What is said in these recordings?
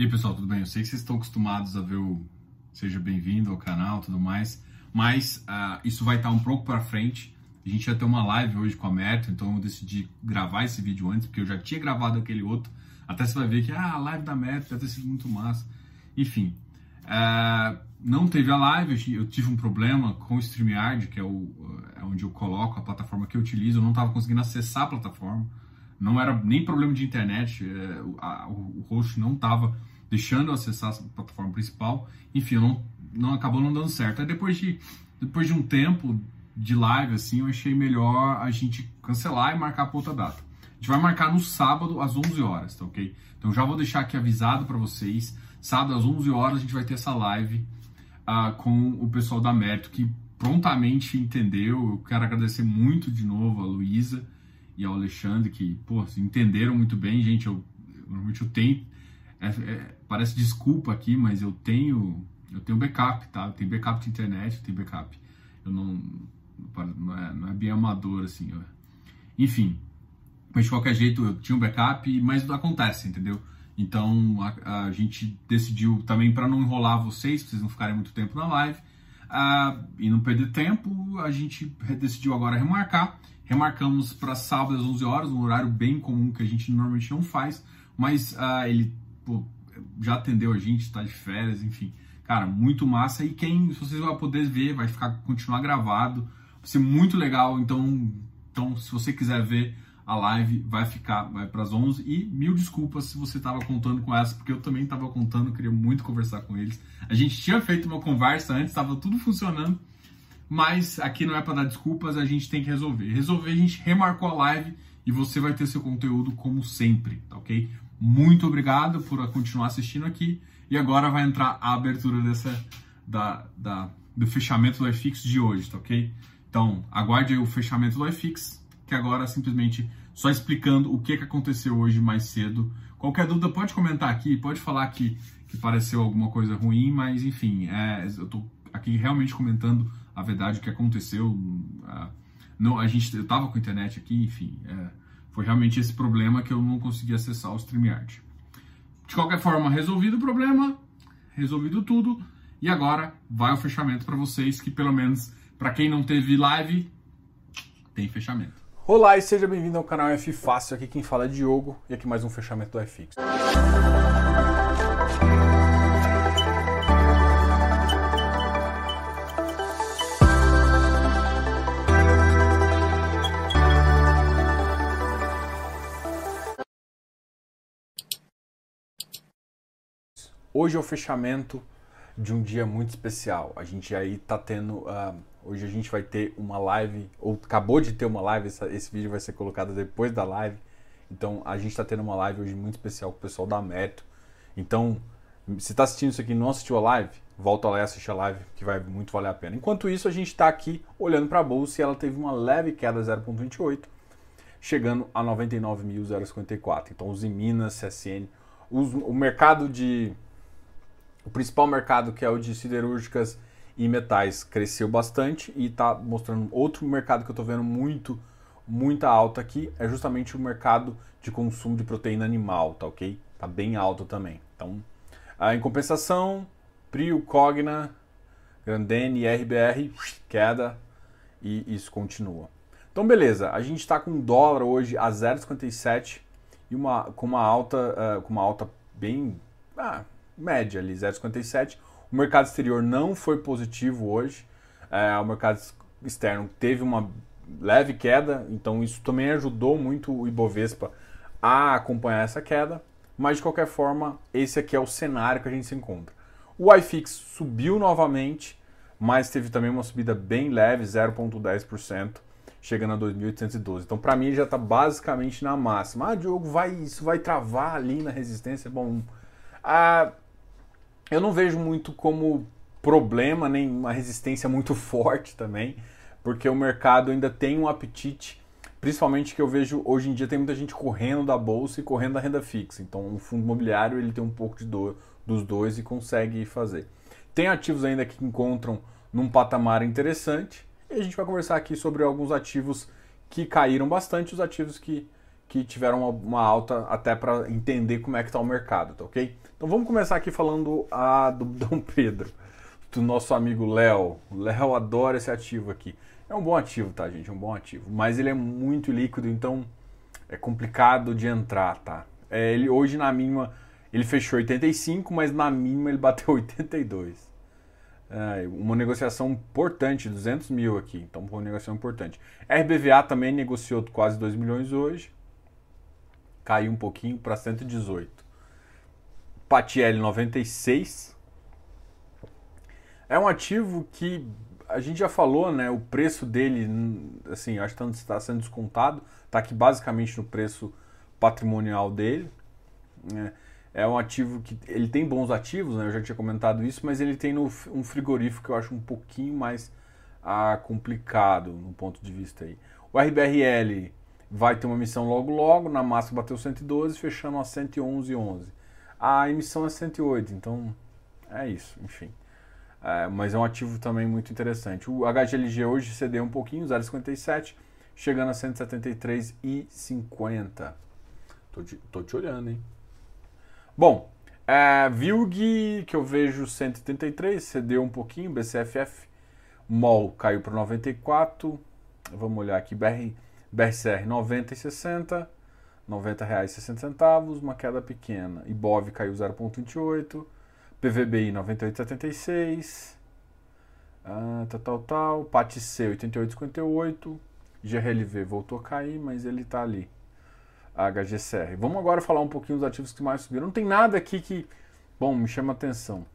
E aí, pessoal, tudo bem? Eu sei que vocês estão acostumados a ver o Seja Bem-vindo ao canal tudo mais, mas uh, isso vai estar um pouco para frente. A gente ia ter uma live hoje com a Merto, então eu decidi gravar esse vídeo antes, porque eu já tinha gravado aquele outro. Até você vai ver que ah, a live da Merto deve ter sido muito massa. Enfim, uh, não teve a live, eu tive um problema com o StreamYard, que é, o, é onde eu coloco a plataforma que eu utilizo, eu não estava conseguindo acessar a plataforma não era nem problema de internet, a, o host não estava deixando eu acessar a plataforma principal, enfim, não, não acabou não dando certo. Aí depois de, depois de um tempo de live, assim, eu achei melhor a gente cancelar e marcar para outra data. A gente vai marcar no sábado às 11 horas, tá ok? Então já vou deixar aqui avisado para vocês, sábado às 11 horas a gente vai ter essa live uh, com o pessoal da Mérito, que prontamente entendeu. Eu quero agradecer muito de novo a Luísa, e ao Alexandre, que, pô, entenderam muito bem, gente, eu, normalmente eu tenho, é, é, parece desculpa aqui, mas eu tenho, eu tenho backup, tá? Eu tenho backup de internet, eu tenho backup. Eu não, não é, não é bem amador, assim, eu, enfim. Mas de qualquer jeito, eu tinha um backup, mas acontece, entendeu? Então a, a gente decidiu também para não enrolar vocês, pra vocês não ficarem muito tempo na live, uh, e não perder tempo, a gente decidiu agora remarcar Remarcamos para sábado às 11 horas, um horário bem comum que a gente normalmente não faz, mas uh, ele pô, já atendeu a gente, está de férias, enfim. Cara, muito massa. E quem, se vocês vão poder ver, vai ficar continuar gravado. Vai ser muito legal. Então, então se você quiser ver a live, vai ficar, vai para as 11. E mil desculpas se você estava contando com essa, porque eu também estava contando, queria muito conversar com eles. A gente tinha feito uma conversa antes, estava tudo funcionando mas aqui não é para dar desculpas, a gente tem que resolver. Resolver, a gente remarcou a live e você vai ter seu conteúdo como sempre, tá ok? Muito obrigado por continuar assistindo aqui e agora vai entrar a abertura dessa da, da do fechamento do iFix de hoje, tá ok? Então aguarde o fechamento do iFix, que agora simplesmente só explicando o que, que aconteceu hoje mais cedo. Qualquer dúvida pode comentar aqui, pode falar que, que pareceu alguma coisa ruim, mas enfim, é, eu tô aqui realmente comentando a verdade o que aconteceu. Não, a gente, eu estava com a internet aqui, enfim, é, foi realmente esse problema que eu não consegui acessar o StreamYard. De qualquer forma, resolvido o problema, resolvido tudo, e agora vai o fechamento para vocês, que pelo menos para quem não teve live, tem fechamento. Olá e seja bem-vindo ao canal F Fácil, aqui quem fala é Diogo, e aqui mais um fechamento do iFix. Hoje é o fechamento de um dia muito especial. A gente aí tá tendo. Uh, hoje a gente vai ter uma live, ou acabou de ter uma live, essa, esse vídeo vai ser colocado depois da live. Então a gente está tendo uma live hoje muito especial com o pessoal da Mérito. Então, se está assistindo isso aqui e não assistiu a live, volta lá e assiste a live, que vai muito valer a pena. Enquanto isso, a gente está aqui olhando para a bolsa e ela teve uma leve queda 0,28, chegando a 99.054. Então, os Minas, CSN, os, o mercado de o principal mercado, que é o de siderúrgicas e metais, cresceu bastante e está mostrando outro mercado que eu estou vendo muito, muita alta aqui, é justamente o mercado de consumo de proteína animal, tá ok? Tá bem alto também. Então, ah, em compensação, Prio, Cogna, Grandene RBR, queda e isso continua. Então, beleza, a gente está com dólar hoje a 0,57 e uma, com uma alta, uh, com uma alta bem, ah, média ali, 0,57. O mercado exterior não foi positivo hoje. É, o mercado externo teve uma leve queda, então isso também ajudou muito o Ibovespa a acompanhar essa queda. Mas de qualquer forma, esse aqui é o cenário que a gente se encontra. O iFix subiu novamente, mas teve também uma subida bem leve, 0,10%, chegando a 2.812. Então, para mim, já está basicamente na máxima. Ah, Diogo, vai, isso vai travar ali na resistência? Bom, ah, eu não vejo muito como problema, nem uma resistência muito forte também, porque o mercado ainda tem um apetite, principalmente que eu vejo hoje em dia tem muita gente correndo da bolsa e correndo da renda fixa. Então o fundo imobiliário ele tem um pouco de do, dos dois e consegue fazer. Tem ativos ainda que encontram num patamar interessante e a gente vai conversar aqui sobre alguns ativos que caíram bastante, os ativos que, que tiveram uma, uma alta até para entender como é que está o mercado, tá ok? Então vamos começar aqui falando a do Dom Pedro, do nosso amigo Léo. Léo adora esse ativo aqui. É um bom ativo, tá, gente? É um bom ativo. Mas ele é muito líquido, então é complicado de entrar, tá? É, ele hoje na mínima ele fechou 85, mas na mínima ele bateu 82. É, uma negociação importante, 200 mil aqui, então uma negociação importante. RBVA também negociou quase 2 milhões hoje, caiu um pouquinho para 118. Patiel 96. É um ativo que a gente já falou, né? O preço dele, assim, acho que está sendo descontado, está aqui basicamente no preço patrimonial dele. Né? é um ativo que ele tem bons ativos, né? Eu já tinha comentado isso, mas ele tem no, um frigorífico que eu acho um pouquinho mais ah, complicado no ponto de vista aí. O RBRL vai ter uma emissão logo logo, na massa bateu 112, fechando a 111,11. A emissão é 108, então é isso, enfim. É, mas é um ativo também muito interessante. O HGLG hoje cedeu um pouquinho, 0,57, chegando a 173,50. Tô, tô te olhando, hein? Bom, é, Vilg, que eu vejo 133, cedeu um pouquinho, BCFF. MOL caiu para 94. Vamos olhar aqui, BR, BRCR 90 e 60. 90 reais 60 centavos, uma queda pequena. IBOV caiu 0,28. PVBI 98,76. Ah, tal, tal, tal. PATC 88,58. GRLV voltou a cair, mas ele está ali HGCR. Vamos agora falar um pouquinho dos ativos que mais subiram. Não tem nada aqui que, bom, me chama atenção.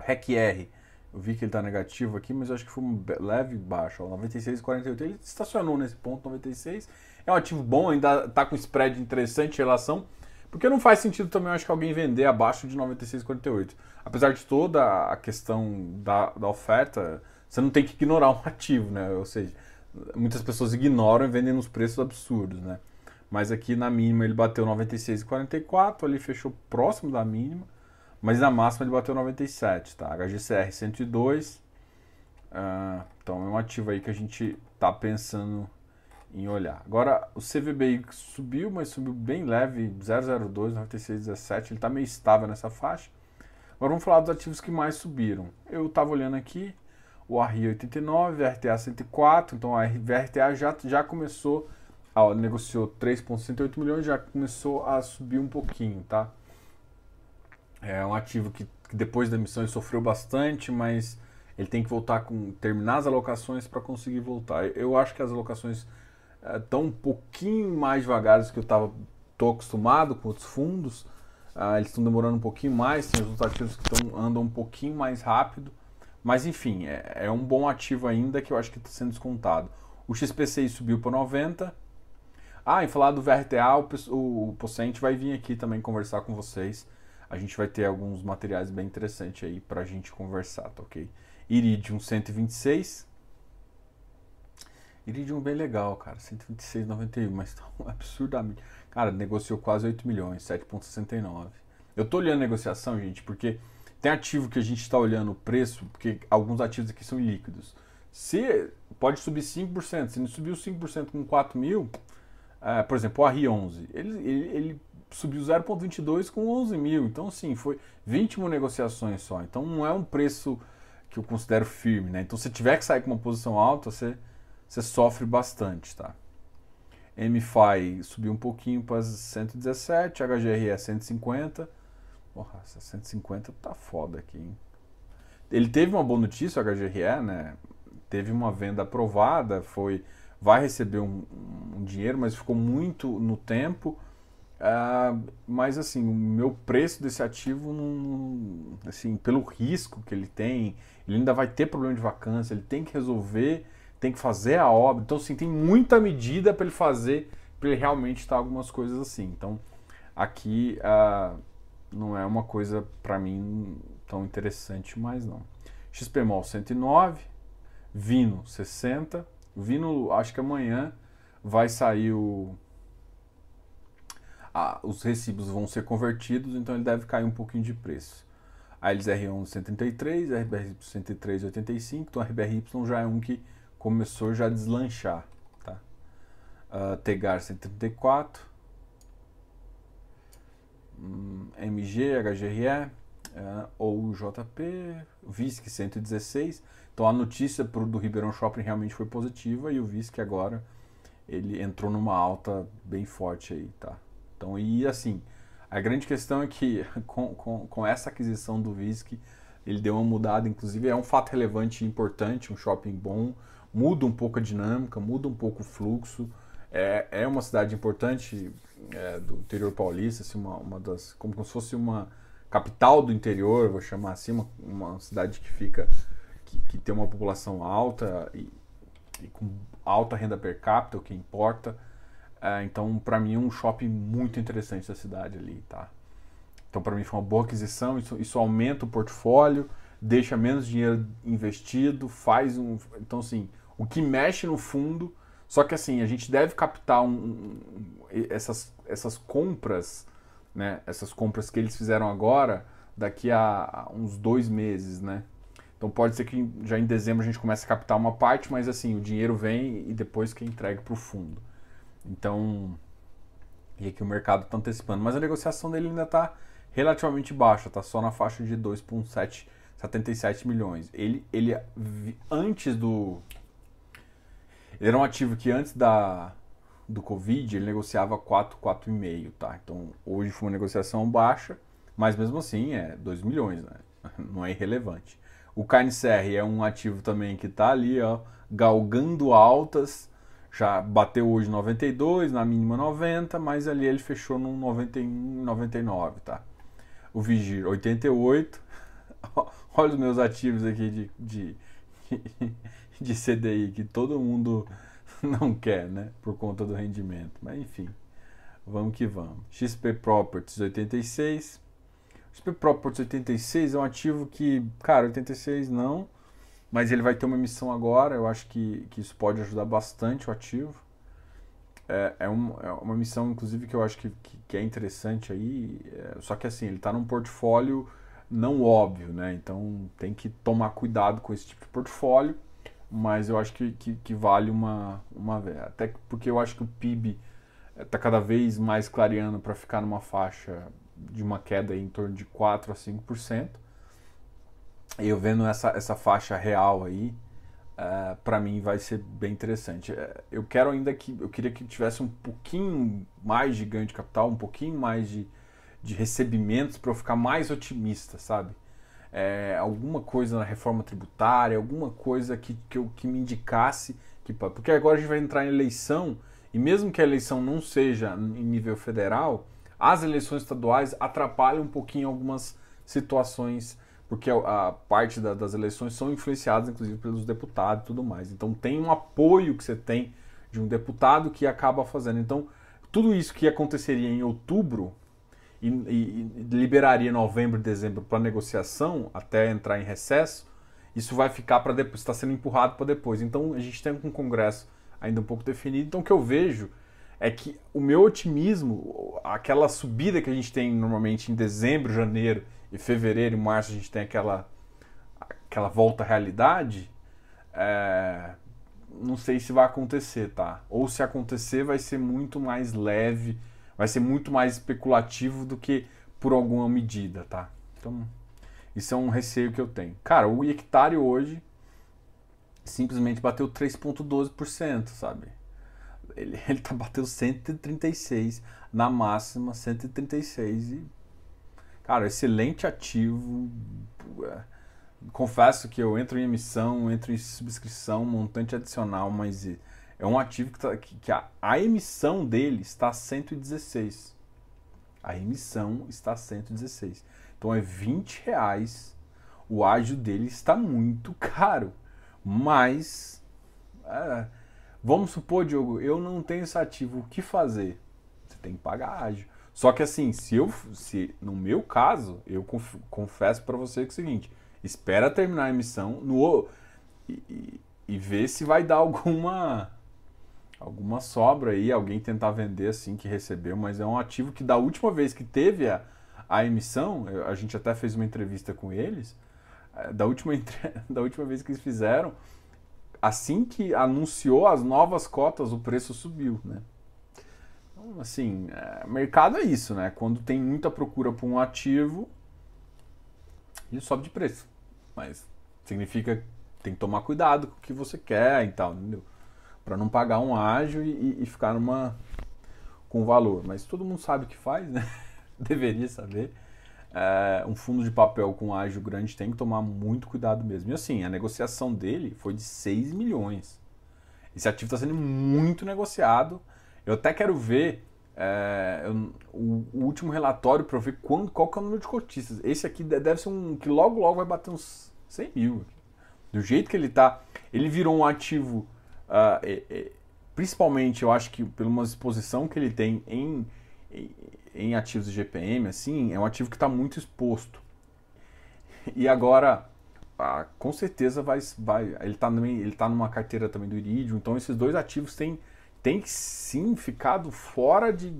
RECR, eu vi que ele está negativo aqui, mas eu acho que foi um leve baixo, 96,48. Ele estacionou nesse ponto 96. É um ativo bom, ainda está com spread interessante em relação, porque não faz sentido também, eu acho que alguém vender abaixo de 96,48. Apesar de toda a questão da, da oferta, você não tem que ignorar um ativo, né? Ou seja, muitas pessoas ignoram e vendem nos preços absurdos, né? Mas aqui na mínima ele bateu 96,44, ali fechou próximo da mínima, mas na máxima ele bateu 97, tá? HGCR 102, uh, então é um ativo aí que a gente tá pensando em olhar. Agora o CVBI subiu, mas subiu bem leve, 002, 96,17, ele tá meio estável nessa faixa. Agora vamos falar dos ativos que mais subiram. Eu estava olhando aqui, o RI 89, RTA 104, então a RTA já, já começou ah, negociou 3,68 milhões, já começou a subir um pouquinho, tá? É um ativo que, que depois da emissão ele sofreu bastante, mas ele tem que voltar com terminar as alocações para conseguir voltar. Eu acho que as alocações estão é, um pouquinho mais devagares que eu estava acostumado com outros fundos. Ah, eles estão demorando um pouquinho mais, tem os ativos que tão, andam um pouquinho mais rápido. Mas enfim, é, é um bom ativo ainda que eu acho que está sendo descontado. O XPCI subiu para 90, ah, em falar do VRTA, o, o Pocente vai vir aqui também conversar com vocês. A gente vai ter alguns materiais bem interessantes aí pra gente conversar, tá ok? Iridium 126. Iridium bem legal, cara. 126,91, mas tá absurdamente. Cara, negociou quase 8 milhões, 7,69. Eu tô olhando a negociação, gente, porque tem ativo que a gente está olhando o preço, porque alguns ativos aqui são líquidos. Se pode subir 5%, se não subiu 5% com 4 mil, Uh, por exemplo, o RI11, ele, ele, ele subiu 0,22 com 11 mil. Então, sim, foi 20 mil negociações só. Então, não é um preço que eu considero firme, né? Então, se tiver que sair com uma posição alta, você, você sofre bastante, tá? MFI subiu um pouquinho para 117, HGRE é 150. Porra, 150 tá foda aqui, hein? Ele teve uma boa notícia, o HGRE, né? Teve uma venda aprovada, foi vai receber um, um dinheiro, mas ficou muito no tempo. Uh, mas assim, o meu preço desse ativo, assim, pelo risco que ele tem, ele ainda vai ter problema de vacância, ele tem que resolver, tem que fazer a obra. Então, assim, tem muita medida para ele fazer, para ele realmente estar algumas coisas assim. Então, aqui uh, não é uma coisa para mim tão interessante mais não. XPMOL 109, Vino 60, Vindo, acho que amanhã vai sair o. Ah, os recibos vão ser convertidos, então ele deve cair um pouquinho de preço. A eles R11 133, RBRY 103,85, então a RBRY já é um que começou já a deslanchar. Tá? Uh, Tegar 134. hum, MG, HGRE é, ou JP, VISC 116. Então a notícia pro, do Ribeirão Shopping realmente foi positiva e o VISC agora ele entrou numa alta bem forte aí, tá? Então, e assim, a grande questão é que com, com, com essa aquisição do VISC, ele deu uma mudada, inclusive é um fato relevante e importante, um shopping bom, muda um pouco a dinâmica, muda um pouco o fluxo, é, é uma cidade importante é, do interior paulista, assim, uma, uma das, como se fosse uma capital do interior, vou chamar assim, uma, uma cidade que fica, que, que tem uma população alta e, e com alta renda per capita, o que importa. É, então, para mim, é um shopping muito interessante da cidade ali, tá? Então, para mim, foi uma boa aquisição. Isso, isso aumenta o portfólio, deixa menos dinheiro investido, faz um. Então, assim, o que mexe no fundo. Só que, assim, a gente deve captar um, um, essas, essas compras, né? Essas compras que eles fizeram agora, daqui a, a uns dois meses, né? Então pode ser que já em dezembro a gente comece a captar uma parte, mas assim, o dinheiro vem e depois que entrega para o fundo. Então, e aqui o mercado está antecipando. Mas a negociação dele ainda está relativamente baixa, está só na faixa de 2,77 milhões. Ele, ele, antes do... Ele era um ativo que antes da, do Covid ele negociava 4, 4,5, tá? Então hoje foi uma negociação baixa, mas mesmo assim é 2 milhões, né? Não é irrelevante. O KNCR é um ativo também que está ali, ó, galgando altas. Já bateu hoje 92, na mínima 90, mas ali ele fechou no 91, 99, tá? O Vigir 88. Olha os meus ativos aqui de, de, de CDI que todo mundo não quer, né? Por conta do rendimento. Mas enfim, vamos que vamos. XP Properties 86. O SP Properties 86 é um ativo que, cara, 86 não, mas ele vai ter uma emissão agora, eu acho que, que isso pode ajudar bastante o ativo. É, é, um, é uma missão, inclusive, que eu acho que, que, que é interessante aí, é, só que assim, ele está num portfólio não óbvio, né? Então tem que tomar cuidado com esse tipo de portfólio, mas eu acho que, que, que vale uma, uma. Até porque eu acho que o PIB está cada vez mais clareando para ficar numa faixa de uma queda em torno de 4 a 5%. Eu vendo essa, essa faixa real aí, uh, é, para mim vai ser bem interessante. É, eu quero ainda que eu queria que tivesse um pouquinho mais de ganho de capital, um pouquinho mais de, de recebimentos para eu ficar mais otimista, sabe? É, alguma coisa na reforma tributária, alguma coisa que, que, eu, que me indicasse que porque agora a gente vai entrar em eleição e mesmo que a eleição não seja em nível federal, as eleições estaduais atrapalham um pouquinho algumas situações, porque a, a parte da, das eleições são influenciadas, inclusive, pelos deputados e tudo mais. Então tem um apoio que você tem de um deputado que acaba fazendo. Então, tudo isso que aconteceria em outubro e, e, e liberaria novembro e dezembro para negociação até entrar em recesso, isso vai ficar para depois, está sendo empurrado para depois. Então a gente tem um congresso ainda um pouco definido. Então o que eu vejo é que o meu otimismo, aquela subida que a gente tem normalmente em dezembro, janeiro e fevereiro e março, a gente tem aquela, aquela volta à realidade, é, não sei se vai acontecer, tá? Ou se acontecer, vai ser muito mais leve, vai ser muito mais especulativo do que por alguma medida, tá? Então, isso é um receio que eu tenho. Cara, o hectare hoje simplesmente bateu 3,12%, sabe? Ele, ele tá batendo 136 na máxima 136 e cara, excelente ativo. É, confesso que eu entro em emissão, entro em subscrição, montante adicional, mas é um ativo que, tá, que, que a, a, emissão dele está a 116. A emissão está a 116. Então é 20 reais. O ágio dele está muito caro. Mas é, Vamos supor, Diogo, eu não tenho esse ativo, o que fazer? Você tem que pagar ágio. Só que assim, se eu, se no meu caso, eu confesso para você que é o seguinte: espera terminar a emissão no e, e, ver se vai dar alguma alguma sobra aí, alguém tentar vender assim que recebeu, mas é um ativo que da última vez que teve a, a emissão, a gente até fez uma entrevista com eles, eh, da última, da última vez que eles fizeram, assim que anunciou as novas cotas, o preço subiu, né? Então, assim, é, mercado é isso, né? Quando tem muita procura por um ativo, ele sobe de preço. Mas significa que tem que tomar cuidado com o que você quer e tal, entendeu? Para não pagar um ágio e, e, ficar numa com valor. Mas todo mundo sabe o que faz, né? Deveria saber. É, um fundo de papel com ágio grande tem que tomar muito cuidado mesmo. E assim, a negociação dele foi de 6 milhões. Esse ativo está sendo muito negociado. Eu até quero ver é, eu, o, o, último relatório para ver quando, qual que é o número de cotistas. Esse aqui deve ser um que logo logo vai bater uns 100 mil. Do jeito que ele está, ele virou um ativo, uh, é, é, principalmente eu acho que pela uma exposição que ele tem em, em, em ativos de GPM, assim, é um ativo que está muito exposto. E agora ah, com certeza vai, vai ele está ele tá numa carteira também do Iridium, então esses dois ativos têm, têm sim ficado fora de,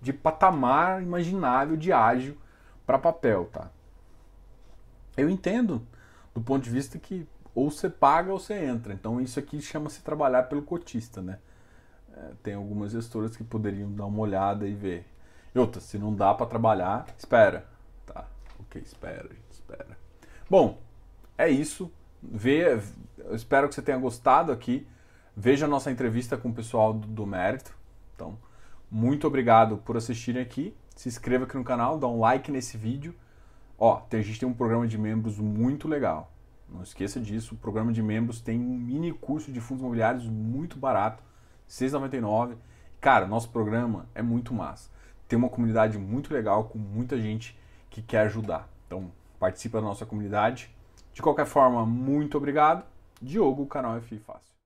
de patamar imaginável de ágil para papel, tá? Eu entendo do ponto de vista que ou você paga ou você entra, então isso aqui chama-se trabalhar pelo cotista, né? É, tem algumas gestoras que poderiam dar uma olhada e ver. Outra, se não dá para trabalhar, espera, tá? Ok, espera, espera. Bom, é isso. Vê, eu espero que você tenha gostado aqui. Veja a nossa entrevista com o pessoal do, do Mérito. Então, muito obrigado por assistirem aqui. Se inscreva aqui no canal, dá um like nesse vídeo. Ó, a gente tem um programa de membros muito legal. Não esqueça disso, o programa de membros tem um mini curso de fundos imobiliários muito barato, R$ 6,99. Cara, nosso programa é muito massa. Tem uma comunidade muito legal com muita gente que quer ajudar. Então, participe da nossa comunidade. De qualquer forma, muito obrigado. Diogo, canal FI Fácil.